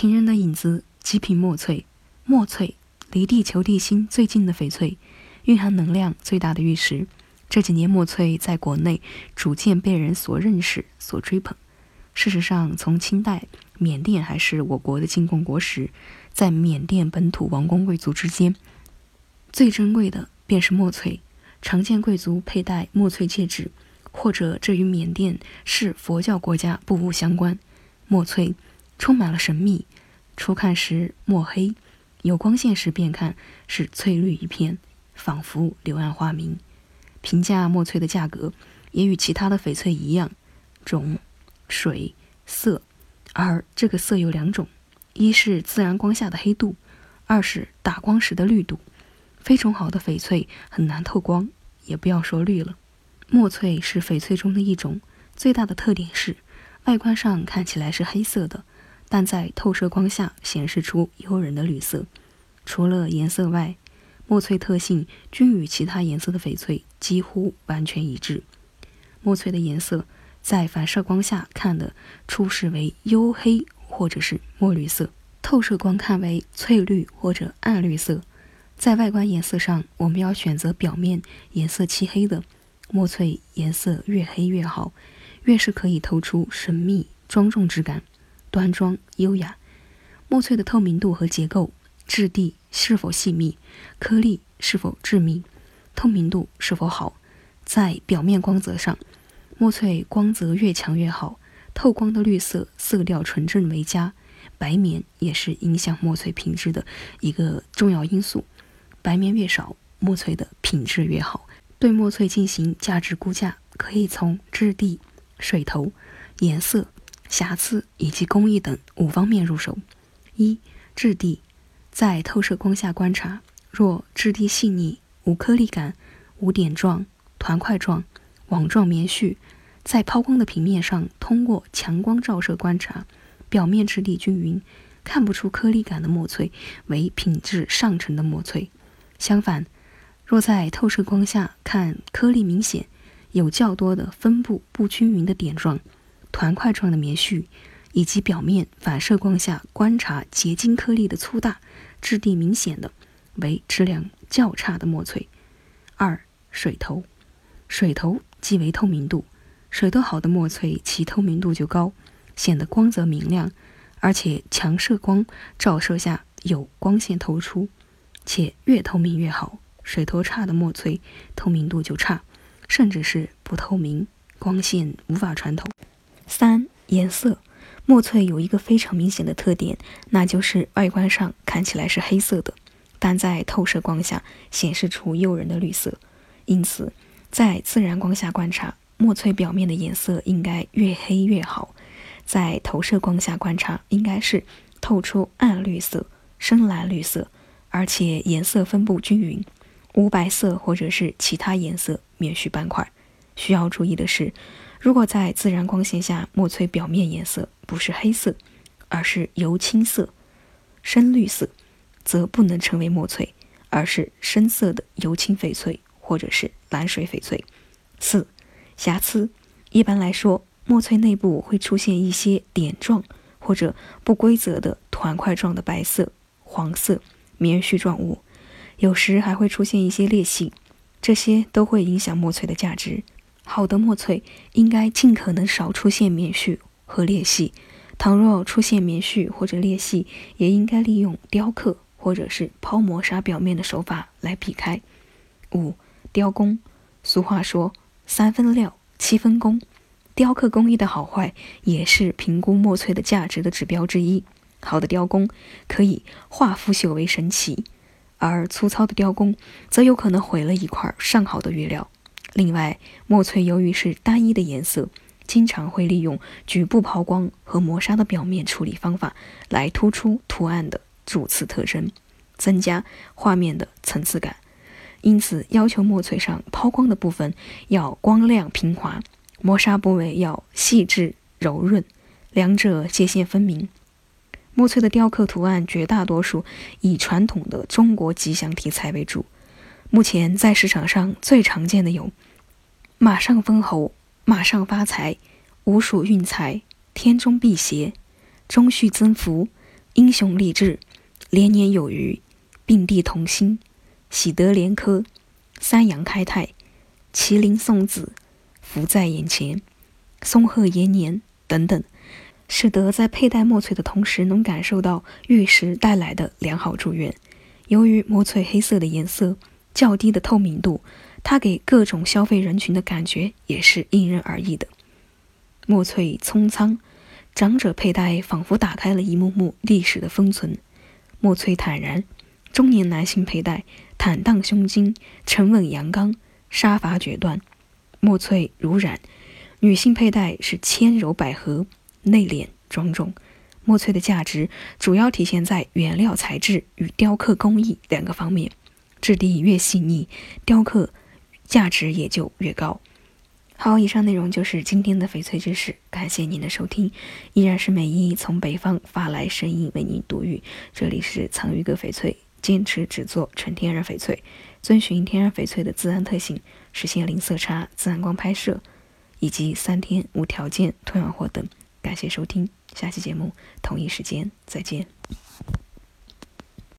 情人的影子，极品墨翠。墨翠离地球地心最近的翡翠，蕴含能量最大的玉石。这几年，墨翠在国内逐渐被人所认识、所追捧。事实上，从清代，缅甸还是我国的进贡国时，在缅甸本土王公贵族之间，最珍贵的便是墨翠。常见贵族佩戴墨翠戒指，或者这与缅甸是佛教国家不无相关。墨翠充满了神秘，初看时墨黑，有光线时便看是翠绿一片，仿佛柳暗花明。评价墨翠的价格也与其他的翡翠一样，种、水、色，而这个色有两种：一是自然光下的黑度，二是打光时的绿度。非常好的翡翠很难透光，也不要说绿了。墨翠是翡翠中的一种，最大的特点是外观上看起来是黑色的，但在透射光下显示出诱人的绿色。除了颜色外，墨翠特性均与其他颜色的翡翠几乎完全一致。墨翠的颜色在反射光下看的初始为黝黑或者是墨绿色，透射光看为翠绿或者暗绿色。在外观颜色上，我们要选择表面颜色漆黑的墨翠，颜色越黑越好，越是可以透出神秘庄重之感，端庄优雅。墨翠的透明度和结构、质地。是否细密，颗粒是否致密，透明度是否好，在表面光泽上，墨翠光泽越强越好，透光的绿色色调纯正为佳。白棉也是影响墨翠品质的一个重要因素，白棉越少，墨翠的品质越好。对墨翠进行价值估价，可以从质地、水头、颜色、瑕疵以及工艺等五方面入手。一、质地。在透射光下观察，若质地细腻、无颗粒感、无点状、团块状、网状棉絮，在抛光的平面上通过强光照射观察，表面质地均匀，看不出颗粒感的墨翠为品质上乘的墨翠。相反，若在透射光下看颗粒明显、有较多的分布不均匀的点状、团块状的棉絮，以及表面反射光下观察结晶颗粒的粗大。质地明显的为质量较差的墨翠。二、水头，水头即为透明度。水头好的墨翠，其透明度就高，显得光泽明亮，而且强射光照射下有光线透出，且越透明越好。水头差的墨翠，透明度就差，甚至是不透明，光线无法穿透。三、颜色。墨翠有一个非常明显的特点，那就是外观上看起来是黑色的，但在透射光下显示出诱人的绿色。因此，在自然光下观察，墨翠表面的颜色应该越黑越好；在投射光下观察，应该是透出暗绿色、深蓝绿色，而且颜色分布均匀，无白色或者是其他颜色棉絮斑块。需要注意的是。如果在自然光线下，墨翠表面颜色不是黑色，而是油青色、深绿色，则不能称为墨翠，而是深色的油青翡翠或者是蓝水翡翠。四、瑕疵。一般来说，墨翠内部会出现一些点状或者不规则的团块状的白色、黄色棉絮状物，有时还会出现一些裂隙，这些都会影响墨翠的价值。好的墨翠应该尽可能少出现棉絮和裂隙，倘若出现棉絮或者裂隙，也应该利用雕刻或者是抛磨砂表面的手法来避开。五、雕工。俗话说三分料，七分工，雕刻工艺的好坏也是评估墨翠的价值的指标之一。好的雕工可以化腐朽为神奇，而粗糙的雕工则有可能毁了一块上好的玉料。另外，墨翠由于是单一的颜色，经常会利用局部抛光和磨砂的表面处理方法来突出图案的主次特征，增加画面的层次感。因此，要求墨翠上抛光的部分要光亮平滑，磨砂部位要细致柔润，两者界限分明。墨翠的雕刻图案绝大多数以传统的中国吉祥题材为主。目前在市场上最常见的有“马上封侯”“马上发财”“五鼠运财”“天中辟邪”“中续增福”“英雄励志，连年有余，并蒂同心，喜得连科，三阳开泰，麒麟送子，福在眼前，松鹤延年等等，使得在佩戴墨翠的同时，能感受到玉石带来的良好祝愿。由于墨翠黑色的颜色较低的透明度，它给各种消费人群的感觉也是因人而异的。墨翠葱苍，长者佩戴仿佛打开了一幕幕历史的封存；墨翠坦然，中年男性佩戴坦荡胸襟，沉稳阳刚，杀伐决断；墨翠如染，女性佩戴是纤柔百合，内敛庄重。墨翠的价值主要体现在原料材质与雕刻工艺两个方面，质地越细腻，雕刻价值也就越高。好，以上内容就是今天的翡翠知识，感谢您的收听，依然是美伊从北方发来声音为您读语，这里是藏玉阁翡翠，坚持只做纯天然翡翠，遵循天然翡翠的自然特性，实现零色差、自然光拍摄以及三天无条件退换货等。感谢收听。下期节目同一时间再见。